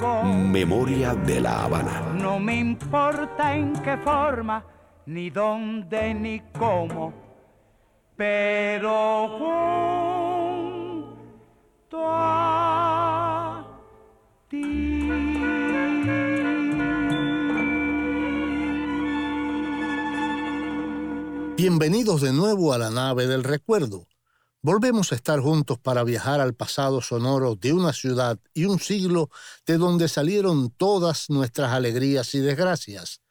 Memoria de la Habana. No me importa en qué forma, ni dónde, ni cómo. Pero junto a Bienvenidos de nuevo a la nave del recuerdo. Volvemos a estar juntos para viajar al pasado sonoro de una ciudad y un siglo de donde salieron todas nuestras alegrías y desgracias.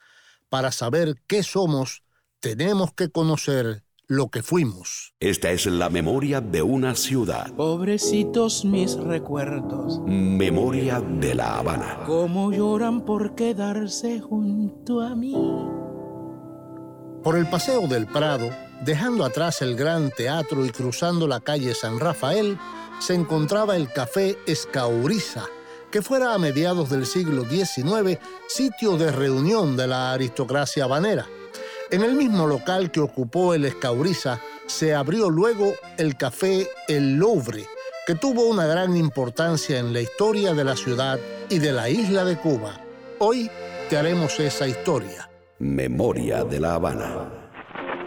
Para saber qué somos, tenemos que conocer lo que fuimos. Esta es la memoria de una ciudad. Pobrecitos mis recuerdos. Memoria de la Habana. Cómo lloran por quedarse junto a mí. Por el Paseo del Prado, dejando atrás el Gran Teatro y cruzando la calle San Rafael, se encontraba el Café Escauriza, que fuera a mediados del siglo XIX sitio de reunión de la aristocracia habanera. En el mismo local que ocupó el Escauriza se abrió luego el Café El Louvre, que tuvo una gran importancia en la historia de la ciudad y de la isla de Cuba. Hoy te haremos esa historia. Memoria de la Habana.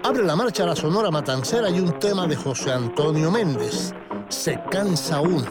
Abre la marcha la Sonora Matancera y un tema de José Antonio Méndez. Se cansa uno.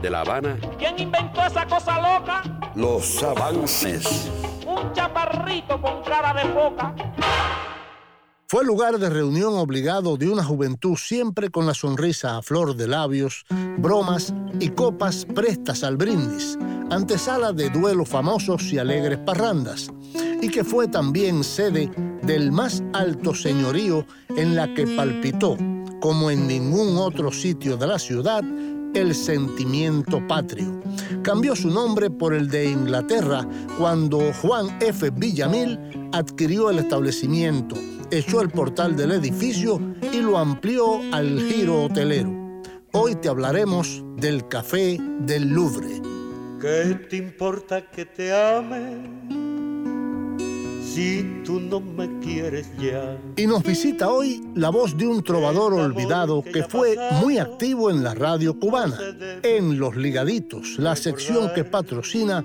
De La Habana. ¿Quién inventó esa cosa loca? Los avances. Un chaparrito con cara de foca. Fue lugar de reunión obligado de una juventud siempre con la sonrisa a flor de labios, bromas y copas prestas al brindis, antesala de duelos famosos y alegres parrandas, y que fue también sede del más alto señorío en la que palpitó, como en ningún otro sitio de la ciudad, el sentimiento patrio. Cambió su nombre por el de Inglaterra cuando Juan F. Villamil adquirió el establecimiento, echó el portal del edificio y lo amplió al giro hotelero. Hoy te hablaremos del Café del Louvre. ¿Qué te importa que te? Si tú no me quieres ya. Y nos visita hoy la voz de un trovador olvidado que fue muy activo en la radio cubana, en Los Ligaditos, la sección que patrocina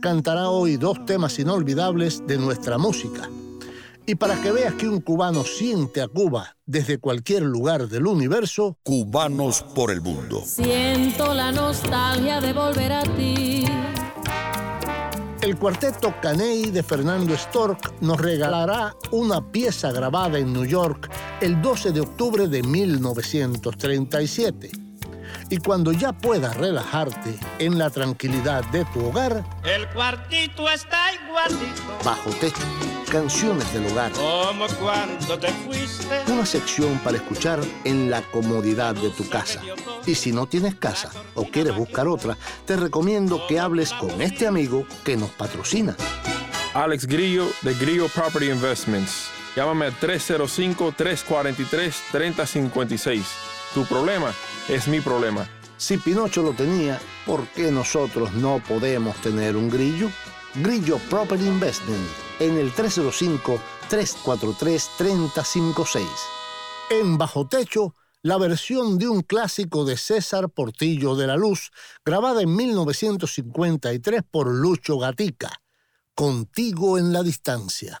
cantará hoy dos temas inolvidables de nuestra música. Y para que veas que un cubano siente a Cuba desde cualquier lugar del universo, Cubanos por el mundo. Siento la nostalgia de volver a ti. el cuarteto Caney de Fernando Stork nos regalará una pieza grabada en New York el 12 de octubre de 1937. Y cuando ya puedas relajarte en la tranquilidad de tu hogar, El cuartito está igualito bajo techo, canciones del hogar. como cuando te fuiste. Una sección para escuchar en la comodidad de tu casa. Y si no tienes casa o quieres buscar otra, te recomiendo que hables con este amigo que nos patrocina. Alex Grillo de Grillo Property Investments. Llámame al 305-343-3056. Tu problema es mi problema. Si Pinocho lo tenía, ¿por qué nosotros no podemos tener un grillo? Grillo Property Investment en el 305-343-3056. En Bajo Techo, la versión de un clásico de César Portillo de la Luz, grabada en 1953 por Lucho Gatica. Contigo en la distancia.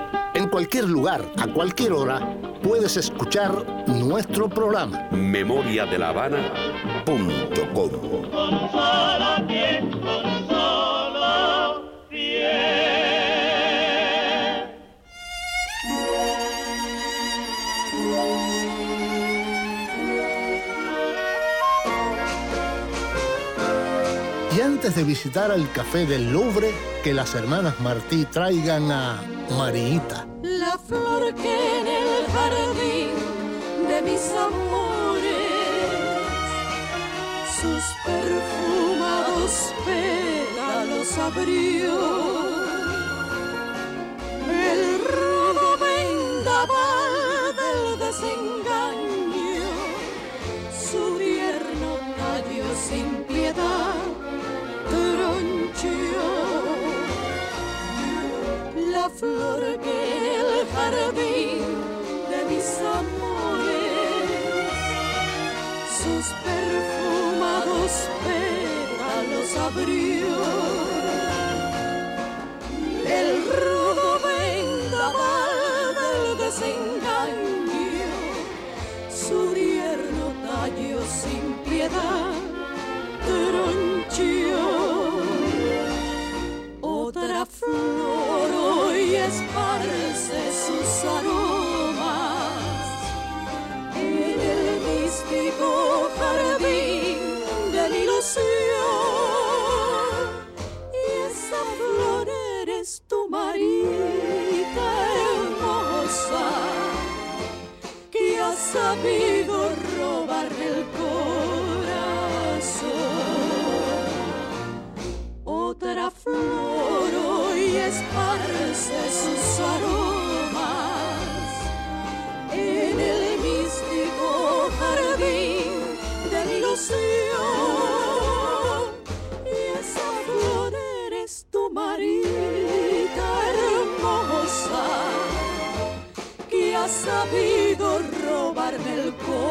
Cualquier lugar, a cualquier hora, puedes escuchar nuestro programa. Memoria de la Habana. Punto com. Y antes de visitar el café del Louvre, que las hermanas Martí traigan a Mariita. La flor que en el jardín de mis amores sus perfumados pétalos abrió. Flor que el jardín tu hermosa sabido robarme el corazón.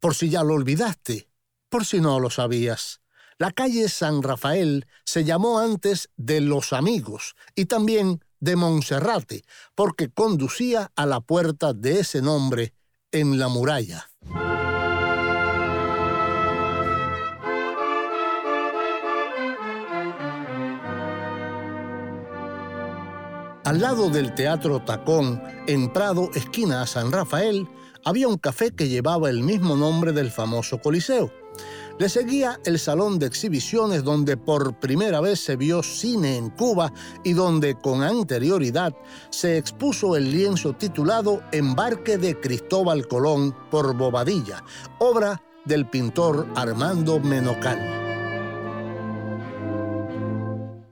Por si ya lo olvidaste, por si no lo sabías. La calle San Rafael se llamó antes de Los Amigos y también de Monserrate, porque conducía a la puerta de ese nombre en la muralla. Al lado del Teatro Tacón, en Prado, esquina a San Rafael, había un café que llevaba el mismo nombre del famoso Coliseo. Le seguía el salón de exhibiciones donde por primera vez se vio cine en Cuba y donde con anterioridad se expuso el lienzo titulado Embarque de Cristóbal Colón por Bobadilla, obra del pintor Armando Menocal.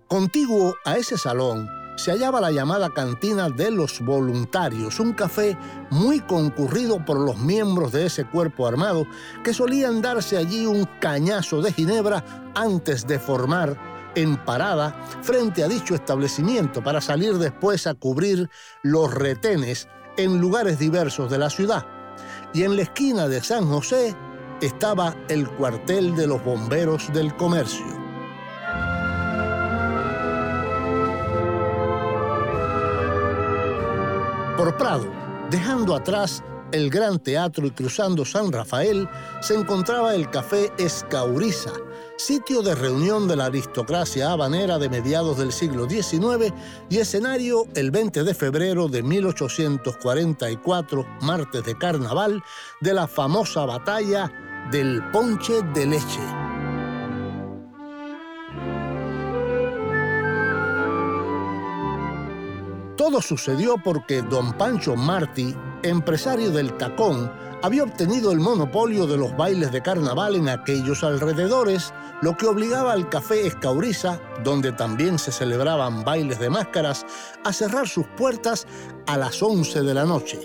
Contiguo a ese salón se hallaba la llamada Cantina de los Voluntarios, un café muy concurrido por los miembros de ese cuerpo armado que solían darse allí un cañazo de ginebra antes de formar en parada frente a dicho establecimiento para salir después a cubrir los retenes en lugares diversos de la ciudad. Y en la esquina de San José estaba el cuartel de los bomberos del comercio. Por Prado, dejando atrás el Gran Teatro y cruzando San Rafael, se encontraba el Café Escauriza, sitio de reunión de la aristocracia habanera de mediados del siglo XIX y escenario el 20 de febrero de 1844, martes de carnaval, de la famosa batalla del Ponche de Leche. Todo sucedió porque don Pancho Martí, empresario del tacón, había obtenido el monopolio de los bailes de carnaval en aquellos alrededores, lo que obligaba al café Escauriza, donde también se celebraban bailes de máscaras, a cerrar sus puertas a las 11 de la noche.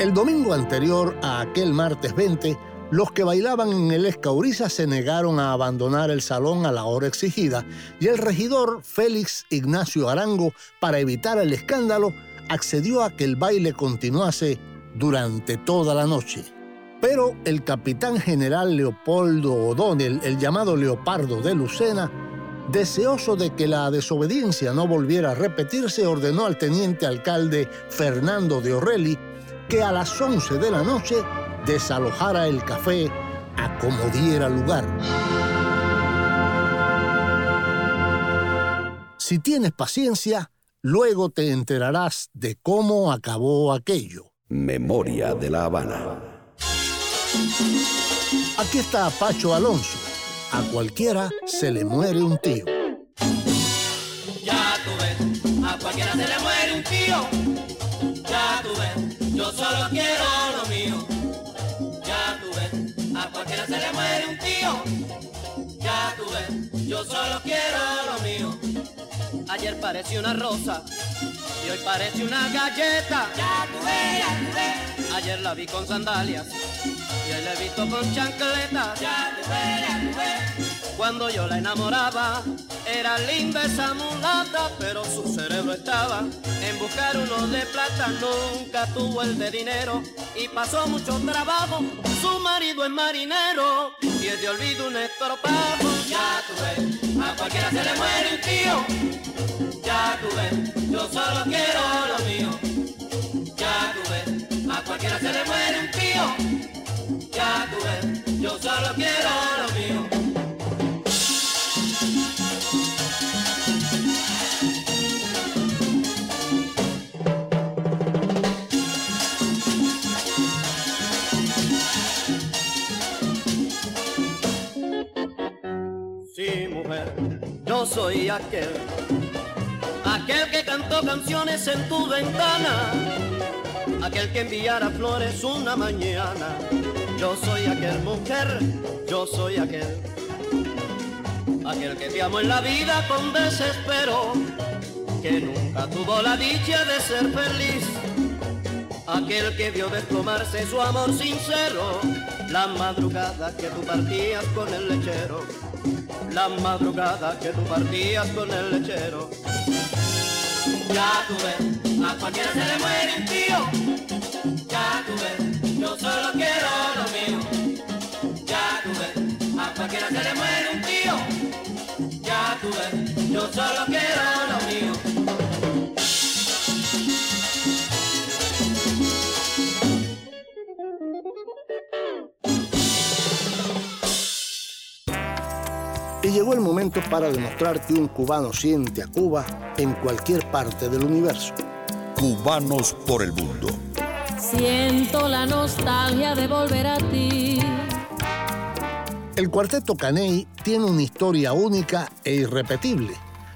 El domingo anterior a aquel martes 20, los que bailaban en el Escauriza se negaron a abandonar el salón a la hora exigida y el regidor Félix Ignacio Arango, para evitar el escándalo, accedió a que el baile continuase durante toda la noche. Pero el capitán general Leopoldo O'Donnell, el llamado Leopardo de Lucena, deseoso de que la desobediencia no volviera a repetirse, ordenó al teniente alcalde Fernando de Orrelli que a las 11 de la noche desalojara el café a como diera lugar. Si tienes paciencia, luego te enterarás de cómo acabó aquello. Memoria de la Habana. Aquí está Pacho Alonso. A cualquiera se le muere un tío. Ya tú ves, a cualquiera se le muere un tío. Ya tú ves, yo solo quiero yo solo quiero lo mío. Ayer pareció una rosa y hoy parece una galleta. Ya tú ves, ya tú ves. Ayer la vi con sandalias y hoy la he visto con chancletas. Ya tú ves, ya tú ves. Cuando yo la enamoraba, era linda esa mulata, pero su cerebro estaba en buscar uno de plata. Nunca tuvo el de dinero y pasó mucho trabajo. Su marido es marinero y es de olvido un estropajo. Ya tú a cualquiera se le muere un tío. Ya tú yo solo quiero lo mío. Ya tú a cualquiera se le muere un tío. Ya tú yo solo quiero lo mío. Soy aquel, aquel que cantó canciones en tu ventana, aquel que enviara flores una mañana. Yo soy aquel mujer, yo soy aquel, aquel que te amo en la vida con desespero, que nunca tuvo la dicha de ser feliz. Aquel que vio desplomarse su amor sincero, la madrugada que tú partías con el lechero, la madrugada que tú partías con el lechero. Ya tú a cualquiera se le muere un tío. Ya tú ves, yo solo quiero lo mío. Ya tú a cualquiera se le muere un tío. Ya tú yo solo quiero lo mío. Y llegó el momento para demostrar que un cubano siente a Cuba en cualquier parte del universo. Cubanos por el mundo. Siento la nostalgia de volver a ti. El cuarteto Caney tiene una historia única e irrepetible.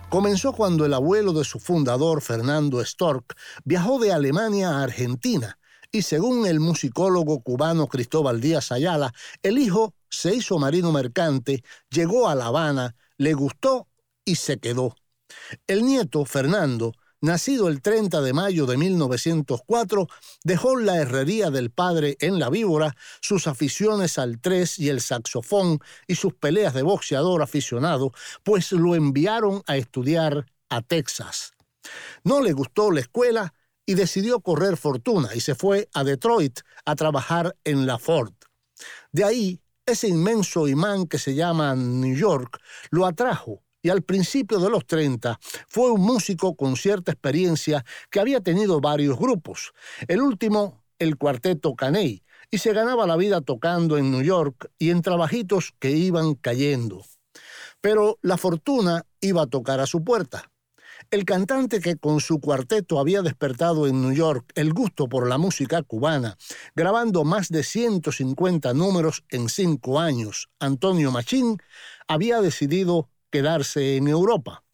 Comenzó cuando el abuelo de su fundador, Fernando Stork, viajó de Alemania a Argentina y según el musicólogo cubano Cristóbal Díaz Ayala, el hijo se hizo marino mercante, llegó a La Habana, le gustó y se quedó. El nieto, Fernando, nacido el 30 de mayo de 1904, dejó la herrería del padre en la víbora, sus aficiones al tres y el saxofón y sus peleas de boxeador aficionado, pues lo enviaron a estudiar a Texas. No le gustó la escuela y decidió correr fortuna y se fue a Detroit a trabajar en la Ford. De ahí, ese inmenso imán que se llama New York lo atrajo y al principio de los 30 fue un músico con cierta experiencia que había tenido varios grupos. El último, el cuarteto Caney, y se ganaba la vida tocando en New York y en trabajitos que iban cayendo. Pero la fortuna iba a tocar a su puerta. El cantante que con su cuarteto había despertado en New York el gusto por la música cubana, grabando más de 150 números en cinco años, Antonio Machín, había decidido quedarse en Europa.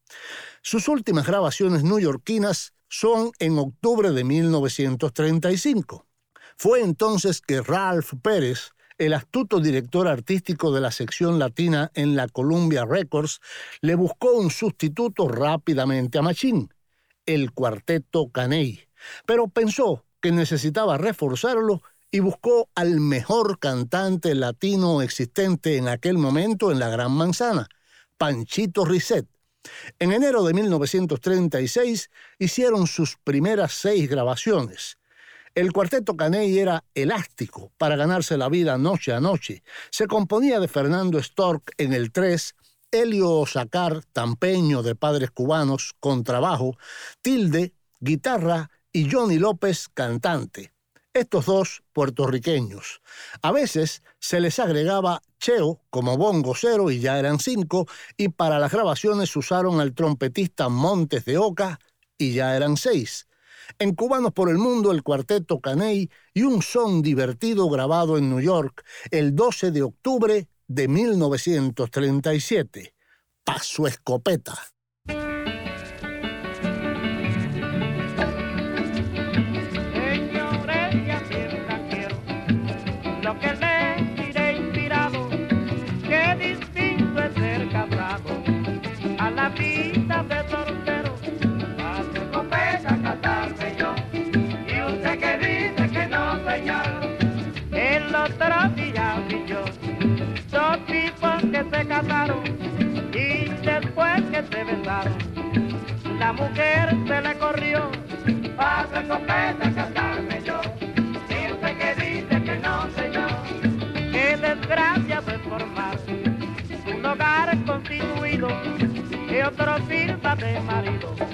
Sus últimas grabaciones newyorkinas son en octubre de 1935. Fue entonces que Ralph Pérez, el astuto director artístico de la sección latina en la Columbia Records, le buscó un sustituto rápidamente a Machín, el cuarteto Caney, pero pensó que necesitaba reforzarlo y buscó al mejor cantante latino existente en aquel momento en la Gran Manzana, Panchito Risset. En enero de 1936 hicieron sus primeras seis grabaciones. El cuarteto Caney era elástico para ganarse la vida noche a noche. Se componía de Fernando Stork en el 3, Helio Osacar, tampeño de padres cubanos, con trabajo, Tilde, guitarra y Johnny López, cantante. Estos dos puertorriqueños. A veces se les agregaba Cheo como bongo cero y ya eran cinco, y para las grabaciones usaron al trompetista Montes de Oca y ya eran seis en Cubanos por el Mundo, el cuarteto Caney y un son divertido grabado en New York el 12 de octubre de 1937. Paso escopeta. Y después que se besaron, la mujer se le corrió. Paso escopeta, casarme yo, usted que dice que no, señor. Qué desgracia de formar un hogar constituido que otro sirva de marido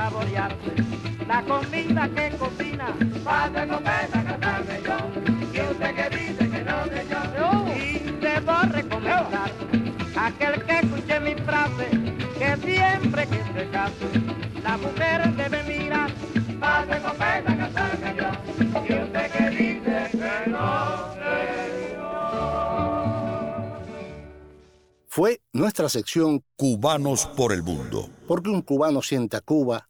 saborearse la comida que cocina. Pasa copeta a casarme yo. Y usted que dice que no, que no. Y debo recomendar a aquel que escuche mi frase, que siempre que se case, la mujer debe mirar. Pasa copeta a casarme yo. Y usted que dice que no, que no. Fue nuestra sección Cubanos por el mundo. Porque un cubano siente a Cuba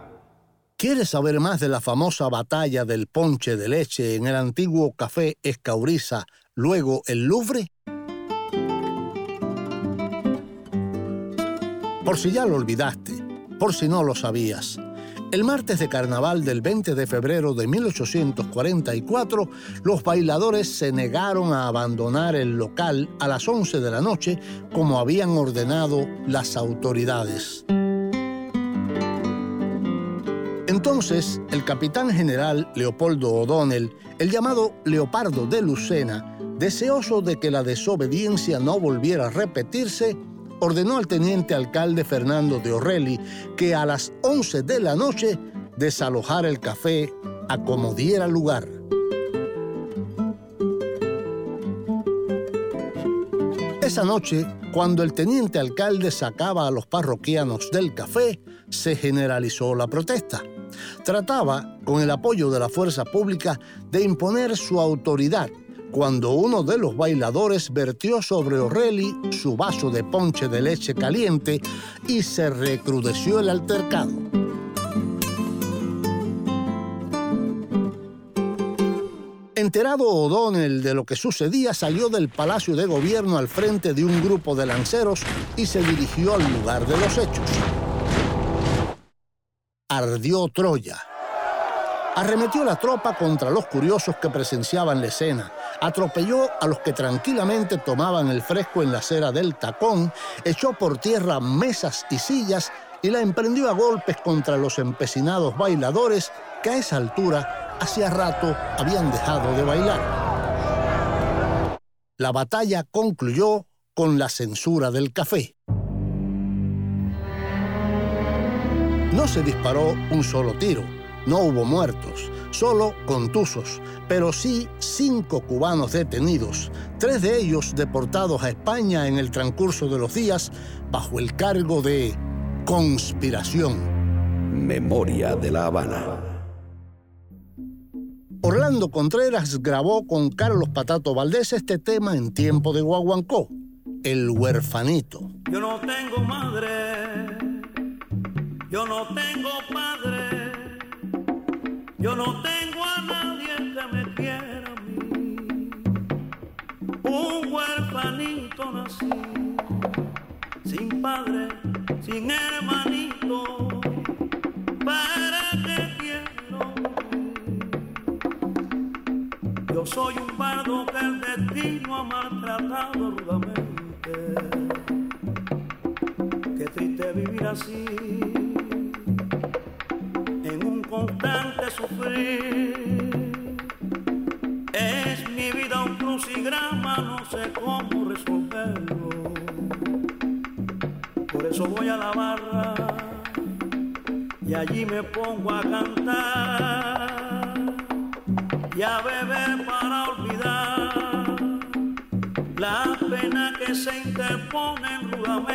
¿Quieres saber más de la famosa batalla del ponche de leche en el antiguo café Escauriza, luego el Louvre? Por si ya lo olvidaste, por si no lo sabías. El martes de carnaval del 20 de febrero de 1844, los bailadores se negaron a abandonar el local a las 11 de la noche como habían ordenado las autoridades. Entonces, el capitán general Leopoldo O'Donnell, el llamado Leopardo de Lucena, deseoso de que la desobediencia no volviera a repetirse, ordenó al teniente alcalde Fernando de Orrelli que a las 11 de la noche desalojara el café a como diera lugar. Esa noche, cuando el teniente alcalde sacaba a los parroquianos del café, se generalizó la protesta. Trataba, con el apoyo de la fuerza pública, de imponer su autoridad cuando uno de los bailadores vertió sobre O'Reilly su vaso de ponche de leche caliente y se recrudeció el altercado. Enterado O'Donnell de lo que sucedía, salió del Palacio de Gobierno al frente de un grupo de lanceros y se dirigió al lugar de los hechos. Ardió Troya. Arremetió la tropa contra los curiosos que presenciaban la escena, atropelló a los que tranquilamente tomaban el fresco en la acera del tacón, echó por tierra mesas y sillas y la emprendió a golpes contra los empecinados bailadores que a esa altura hacía rato habían dejado de bailar. La batalla concluyó con la censura del café. No se disparó un solo tiro, no hubo muertos, solo contusos, pero sí cinco cubanos detenidos, tres de ellos deportados a España en el transcurso de los días bajo el cargo de conspiración. Memoria de la Habana. Orlando Contreras grabó con Carlos Patato Valdés este tema en tiempo de Guaguancó, El huerfanito. Yo no tengo madre, yo no tengo padre, yo no tengo a nadie que me quiera a mí. Un huerfanito nací, sin padre, sin hermanito, ¿para qué quiero? Yo soy un bardo que el destino ha maltratado rudamente. Qué triste vivir así, Es mi vida un crucigrama, no sé cómo resolverlo. Por eso voy a la barra y allí me pongo a cantar y a beber para olvidar la pena que se rudamente en mi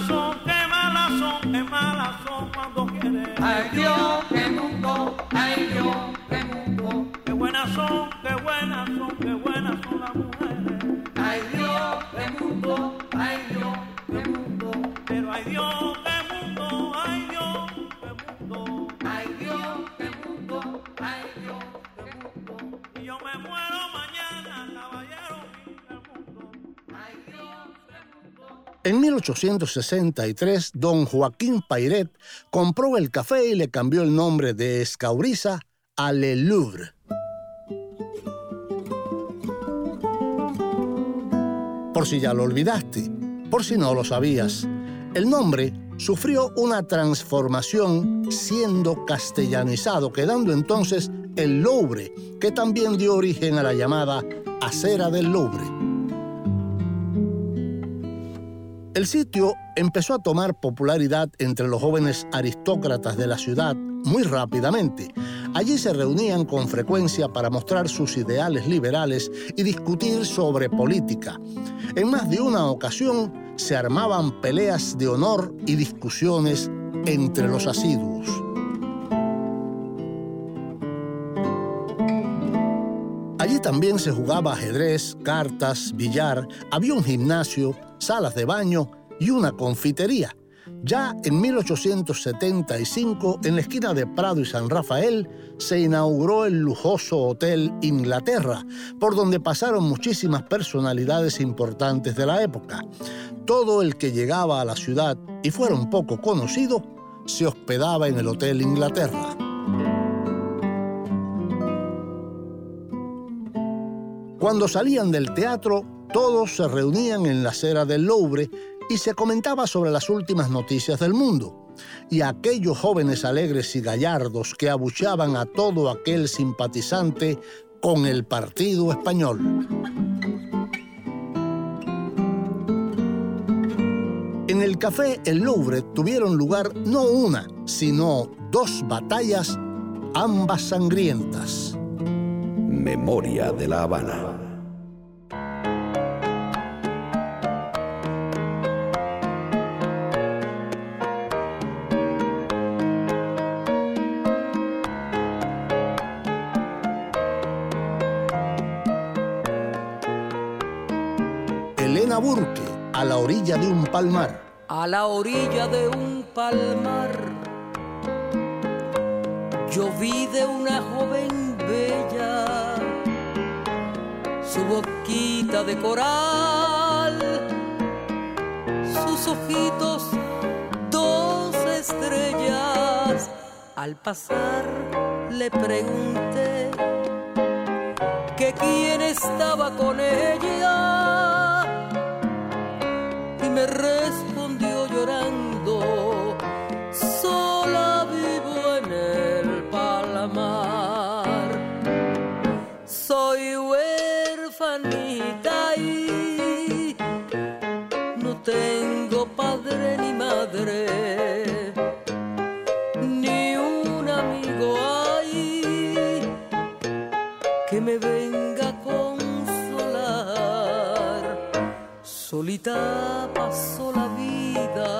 malas son, qué malas son, qué malas son cuando quieren. Ay Dios, qué mundo, ay Dios, qué mundo. Qué buenas son, qué buenas son, En 1863, don Joaquín Pairet compró el café y le cambió el nombre de Escauriza a Le Louvre. Por si ya lo olvidaste, por si no lo sabías, el nombre sufrió una transformación siendo castellanizado, quedando entonces el Louvre, que también dio origen a la llamada Acera del Louvre. El sitio empezó a tomar popularidad entre los jóvenes aristócratas de la ciudad muy rápidamente. Allí se reunían con frecuencia para mostrar sus ideales liberales y discutir sobre política. En más de una ocasión se armaban peleas de honor y discusiones entre los asiduos. Allí también se jugaba ajedrez, cartas, billar, había un gimnasio, salas de baño y una confitería. Ya en 1875, en la esquina de Prado y San Rafael, se inauguró el lujoso Hotel Inglaterra, por donde pasaron muchísimas personalidades importantes de la época. Todo el que llegaba a la ciudad y fuera un poco conocido, se hospedaba en el Hotel Inglaterra. Cuando salían del teatro, todos se reunían en la acera del Louvre y se comentaba sobre las últimas noticias del mundo. Y aquellos jóvenes alegres y gallardos que abucheaban a todo aquel simpatizante con el partido español. En el café El Louvre tuvieron lugar no una, sino dos batallas, ambas sangrientas. Memoria de la Habana. Elena Burke, a la orilla de un palmar. a la orilla de un palmar. Yo vi de una joven bella su boquita de coral, sus ojitos dos estrellas. Al pasar le pregunté que quién estaba con ella y me respondió llorando, Solita pasó la vida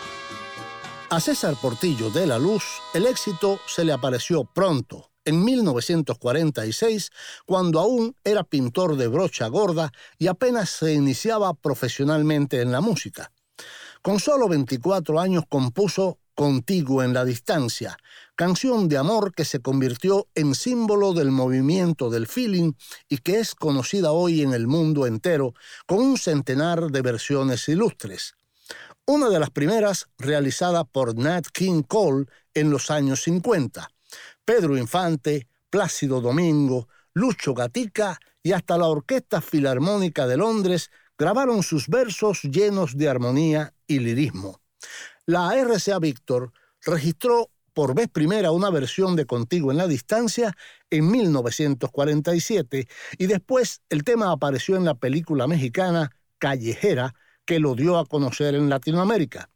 A César Portillo de la Luz, el éxito se le apareció pronto, en 1946, cuando aún era pintor de brocha gorda y apenas se iniciaba profesionalmente en la música. Con solo 24 años compuso Contigo en la Distancia, canción de amor que se convirtió en símbolo del movimiento del feeling y que es conocida hoy en el mundo entero con un centenar de versiones ilustres. Una de las primeras realizada por Nat King Cole en los años 50. Pedro Infante, Plácido Domingo, Lucho Gatica y hasta la Orquesta Filarmónica de Londres grabaron sus versos llenos de armonía y lirismo. La RCA Victor registró por vez primera una versión de Contigo en la Distancia en 1947 y después el tema apareció en la película mexicana Callejera que lo dio a conocer en Latinoamérica.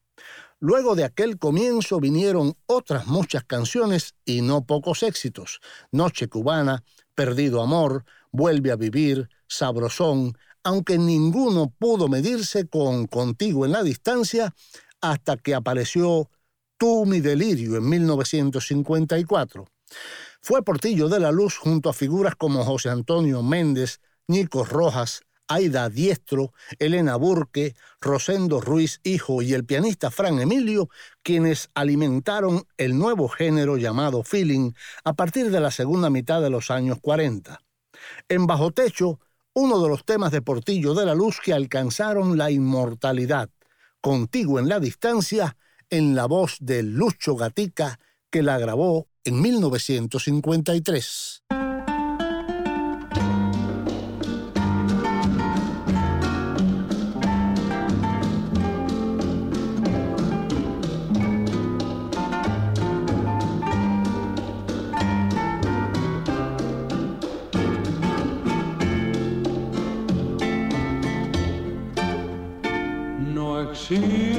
Luego de aquel comienzo vinieron otras muchas canciones y no pocos éxitos. Noche Cubana, Perdido Amor, Vuelve a Vivir, Sabrosón, aunque ninguno pudo medirse con Contigo en la Distancia hasta que apareció Tú mi delirio en 1954. Fue Portillo de la Luz junto a figuras como José Antonio Méndez, Nico Rojas, Aida Diestro, Elena Burke, Rosendo Ruiz Hijo y el pianista Fran Emilio, quienes alimentaron el nuevo género llamado feeling a partir de la segunda mitad de los años 40. En Bajo Techo, uno de los temas de Portillo de la Luz que alcanzaron la inmortalidad, Contigo en la Distancia, en la voz de Lucho Gatica, que la grabó en 1953. No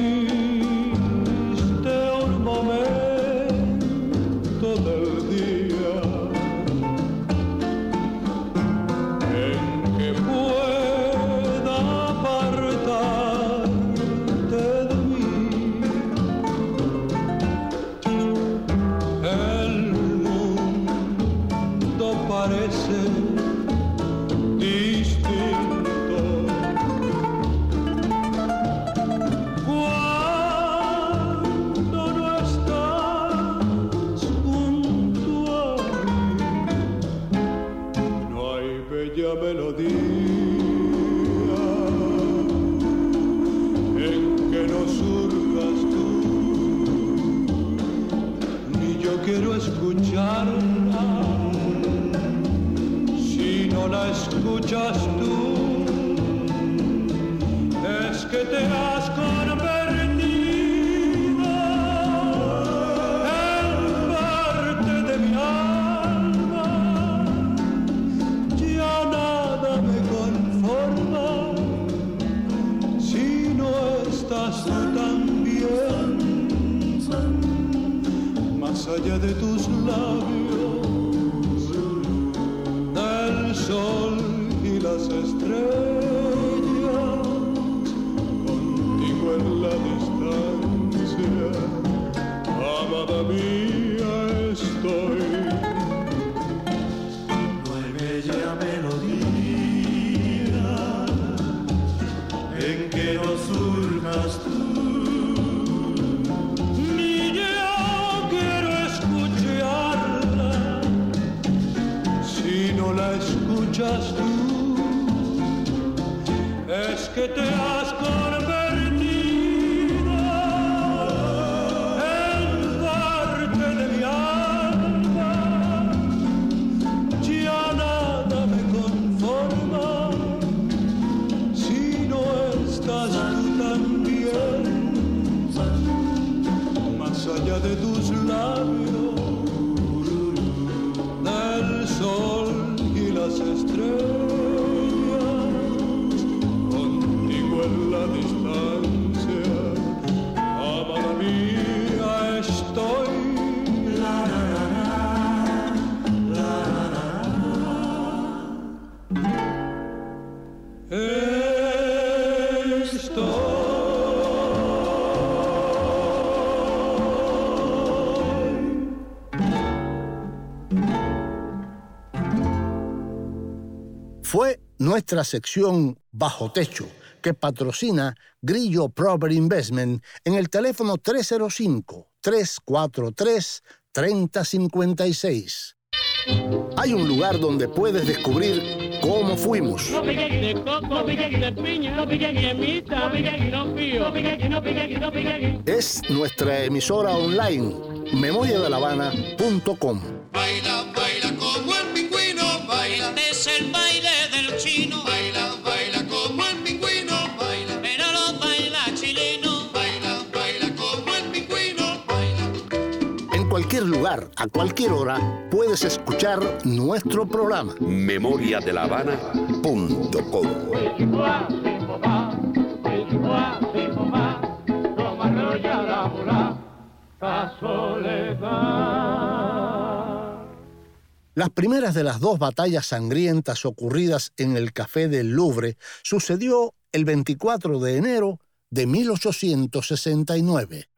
allá de tus labios del sol y las estrellas, nuestra sección Bajo Techo, que patrocina Grillo Proper Investment en el teléfono 305-343-3056. Hay un lugar donde puedes descubrir cómo fuimos, No pique de coco, pique de piña, no pique de mita, no pique no pío, no pique no pique no pique es nuestra emisora online, memoriadelavana.com. Baila, baila como el lugar, a cualquier hora, puedes escuchar nuestro programa. memoriadelavana.com. Las primeras de las dos batallas sangrientas ocurridas en el Café del Louvre sucedió el 24 de enero de 1869.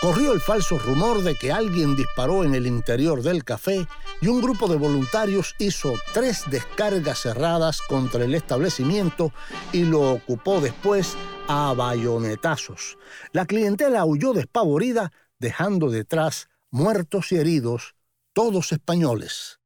Corrió el falso rumor de que alguien disparó en el interior del café y un grupo de voluntarios hizo tres descargas cerradas contra el establecimiento y lo ocupó después a bayonetazos. La clientela huyó despavorida, dejando detrás muertos y heridos, todos españoles.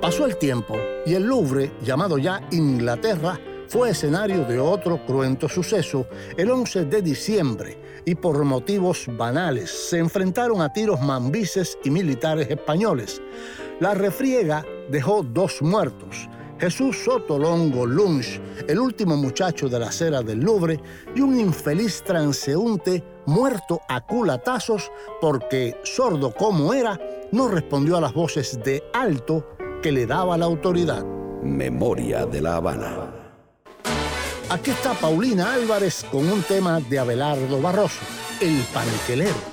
Pasó el tiempo y el Louvre, llamado ya Inglaterra, fue escenario de otro cruento suceso el 11 de diciembre y por motivos banales se enfrentaron a tiros mambises y militares españoles. La refriega dejó dos muertos, Jesús Sotolongo Lunch, el último muchacho de la acera del Louvre, y un infeliz transeúnte muerto a culatazos porque, sordo como era, no respondió a las voces de alto que le daba la autoridad. Memoria de la Habana. Aquí está Paulina Álvarez con un tema de Abelardo Barroso, El Panquelero.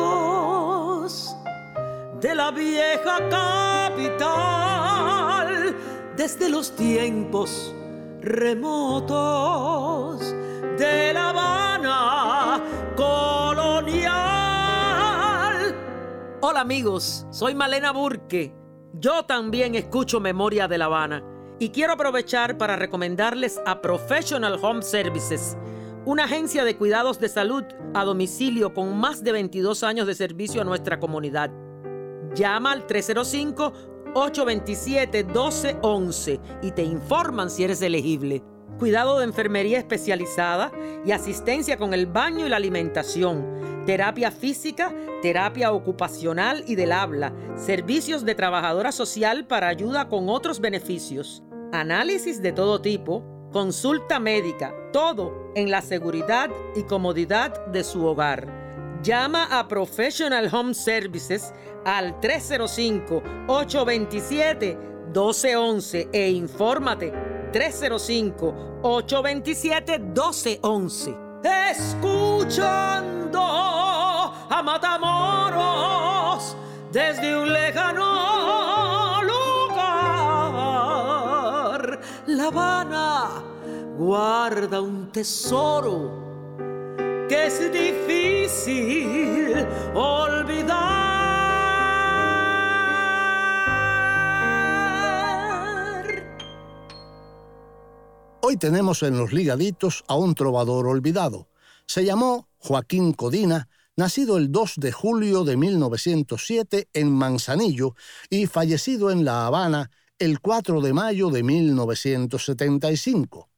de la vieja capital desde los tiempos remotos de La Habana colonial. Hola amigos, soy Malena Burke. Yo también escucho Memoria de La Habana y quiero aprovechar para recomendarles a Professional Home Services, una agencia de cuidados de salud a domicilio con más de 22 años de servicio a nuestra comunidad. Llama al 305-827-1211 y te informan si eres elegible. Cuidado de enfermería especializada y asistencia con el baño y la alimentación. Terapia física, terapia ocupacional y del habla. Servicios de trabajadora social para ayuda con otros beneficios. Análisis de todo tipo. Consulta médica. Todo en la seguridad y comodidad de su hogar. Llama a Professional Home Services al 305-827-1211 e infórmate. 305-827-1211. Escuchando a Matamoros desde un lejano lugar, La Habana guarda un tesoro es difícil olvidar. Hoy tenemos en los ligaditos a un trovador olvidado. Se llamó Joaquín Codina, nacido el 2 de julio de 1907 en Manzanillo y fallecido en La Habana el 4 de mayo de 1975.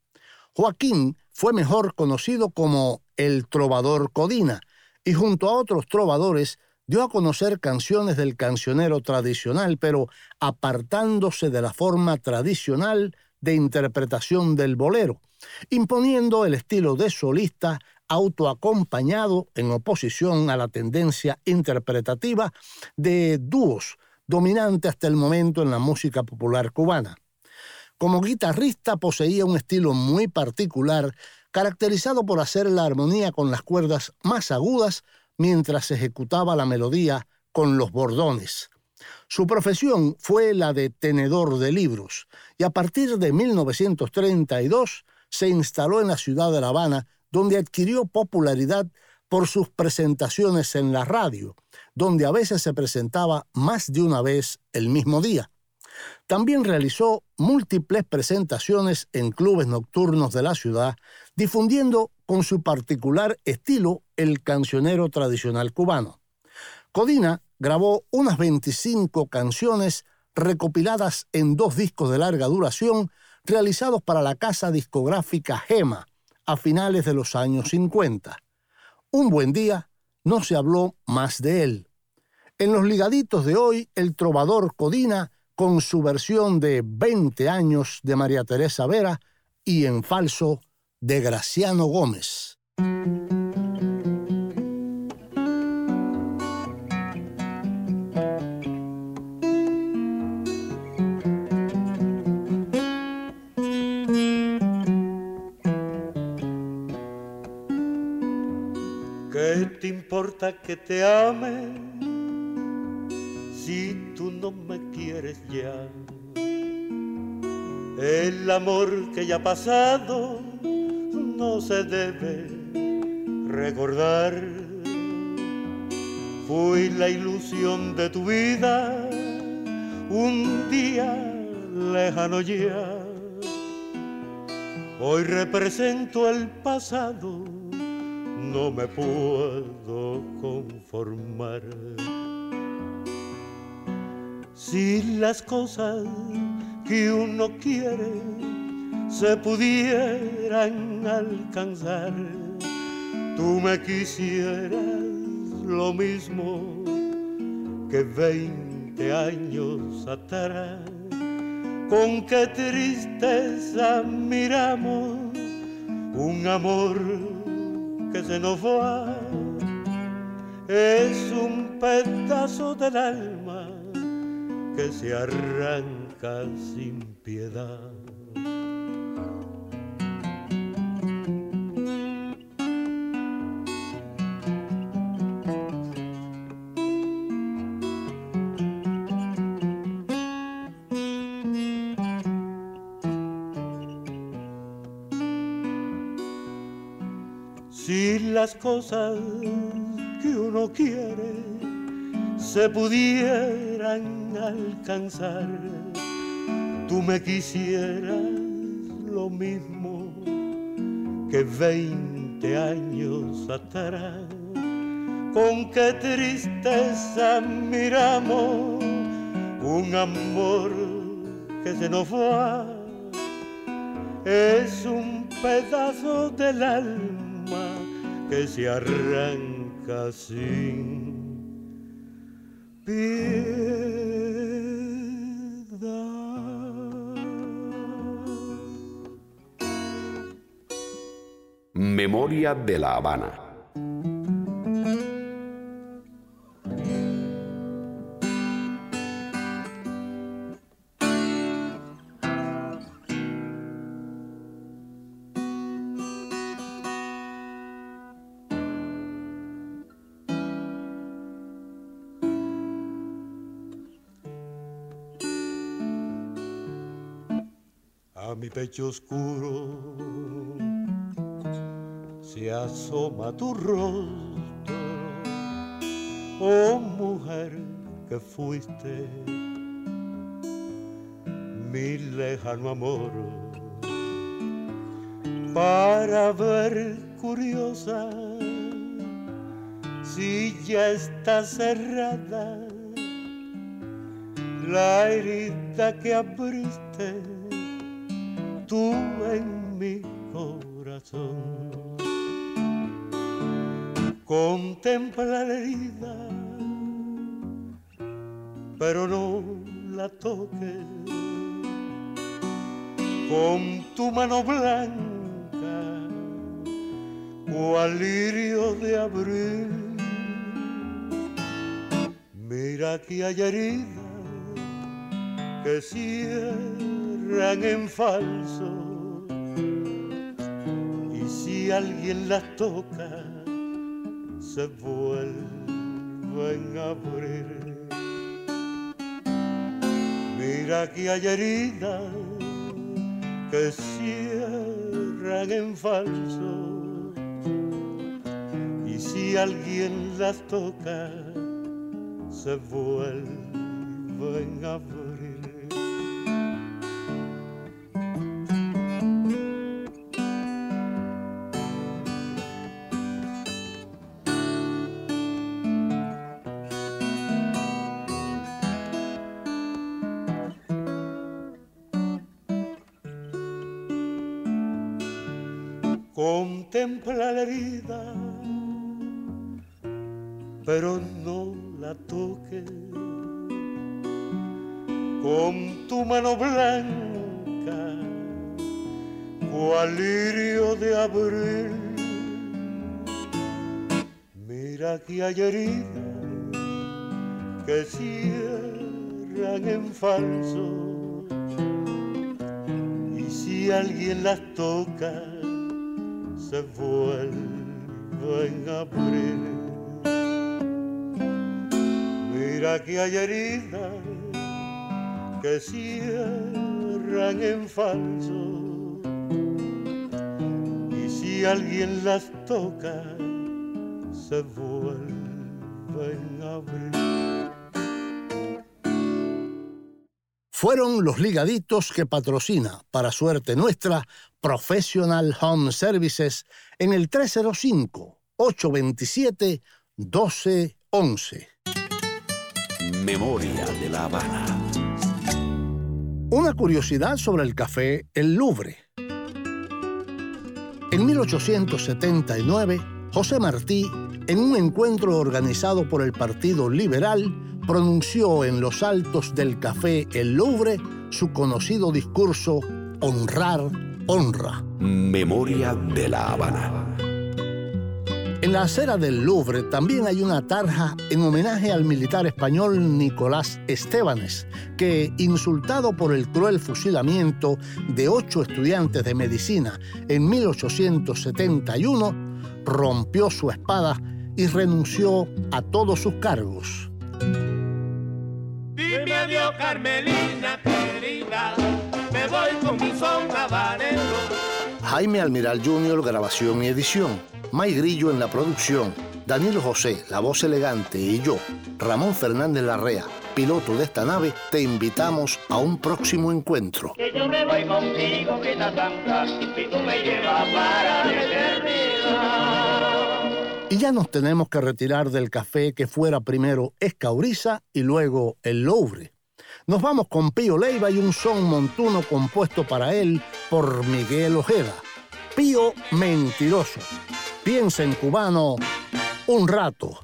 Joaquín fue mejor conocido como el trovador Codina y junto a otros trovadores dio a conocer canciones del cancionero tradicional, pero apartándose de la forma tradicional de interpretación del bolero, imponiendo el estilo de solista autoacompañado en oposición a la tendencia interpretativa de dúos dominante hasta el momento en la música popular cubana. Como guitarrista poseía un estilo muy particular, caracterizado por hacer la armonía con las cuerdas más agudas mientras ejecutaba la melodía con los bordones. Su profesión fue la de tenedor de libros y a partir de 1932 se instaló en la ciudad de La Habana, donde adquirió popularidad por sus presentaciones en la radio, donde a veces se presentaba más de una vez el mismo día. También realizó múltiples presentaciones en clubes nocturnos de la ciudad, difundiendo con su particular estilo el cancionero tradicional cubano. Codina grabó unas 25 canciones recopiladas en dos discos de larga duración realizados para la casa discográfica Gema a finales de los años 50. Un buen día no se habló más de él. En los ligaditos de hoy, el trovador Codina con su versión de 20 años de María Teresa Vera y en falso de Graciano Gómez. ¿Qué te importa que te ame si tú no me ya? El amor que ya ha pasado no se debe recordar. Fui la ilusión de tu vida un día lejano ya. Hoy represento el pasado, no me puedo conformar. Si las cosas que uno quiere se pudieran alcanzar, tú me quisieras lo mismo que veinte años atrás. Con qué tristeza miramos un amor que se nos va. Es un pedazo del alma que se arranca sin piedad. Si las cosas que uno quiere se pudieran alcanzar, tú me quisieras lo mismo que veinte años atrás. Con qué tristeza miramos un amor que se nos va. Es un pedazo del alma que se arranca sin De la Habana. A mi pecho oscuro asoma tu rostro, oh mujer que fuiste mi lejano amor, para ver curiosa si ya está cerrada la herida que abriste tú en mi corazón. Contempla la herida, pero no la toques. Con tu mano blanca, cual lirio de abril. Mira que hay heridas que cierran en falso. Y si alguien las toca, se vuelven a abrir. Mira que hay heridas que cierran en falso. Y si alguien las toca, se vuelven a abrir. Abril. Mira que hay heridas que cierran en falso. Y si alguien las toca, se vuelven a abrir. Mira que hay heridas que cierran en falso. Si alguien las toca, se vuelven a abrir. Fueron los ligaditos que patrocina, para suerte nuestra, Professional Home Services en el 305 827-1211. Memoria de la Habana. Una curiosidad sobre el café El Louvre. En 1879, José Martí, en un encuentro organizado por el Partido Liberal, pronunció en los altos del café El Louvre su conocido discurso Honrar, honra. Memoria de la Habana. En la acera del Louvre también hay una tarja en homenaje al militar español Nicolás Estebanes, que, insultado por el cruel fusilamiento de ocho estudiantes de medicina en 1871, rompió su espada y renunció a todos sus cargos. Dime adiós, Carmelina querida, me voy con mi son. Jaime Almiral Jr., grabación y edición. May Grillo en la producción. Daniel José, la voz elegante, y yo, Ramón Fernández Larrea, piloto de esta nave, te invitamos a un próximo encuentro. Que yo me voy contigo, que santa, y tú me llevas para la eternidad. Y ya nos tenemos que retirar del café que fuera primero Escauriza y luego el Louvre. Nos vamos con Pío Leiva y un son montuno compuesto para él por Miguel Ojeda. Pío Mentiroso. Piensa en cubano un rato.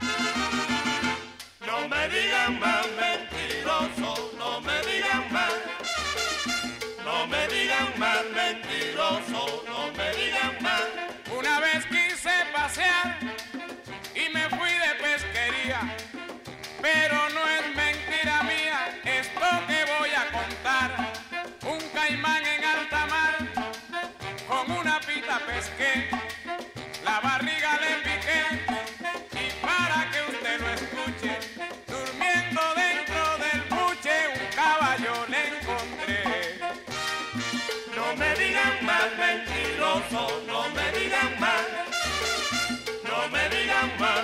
Mentiroso, no me digan más. No me digan más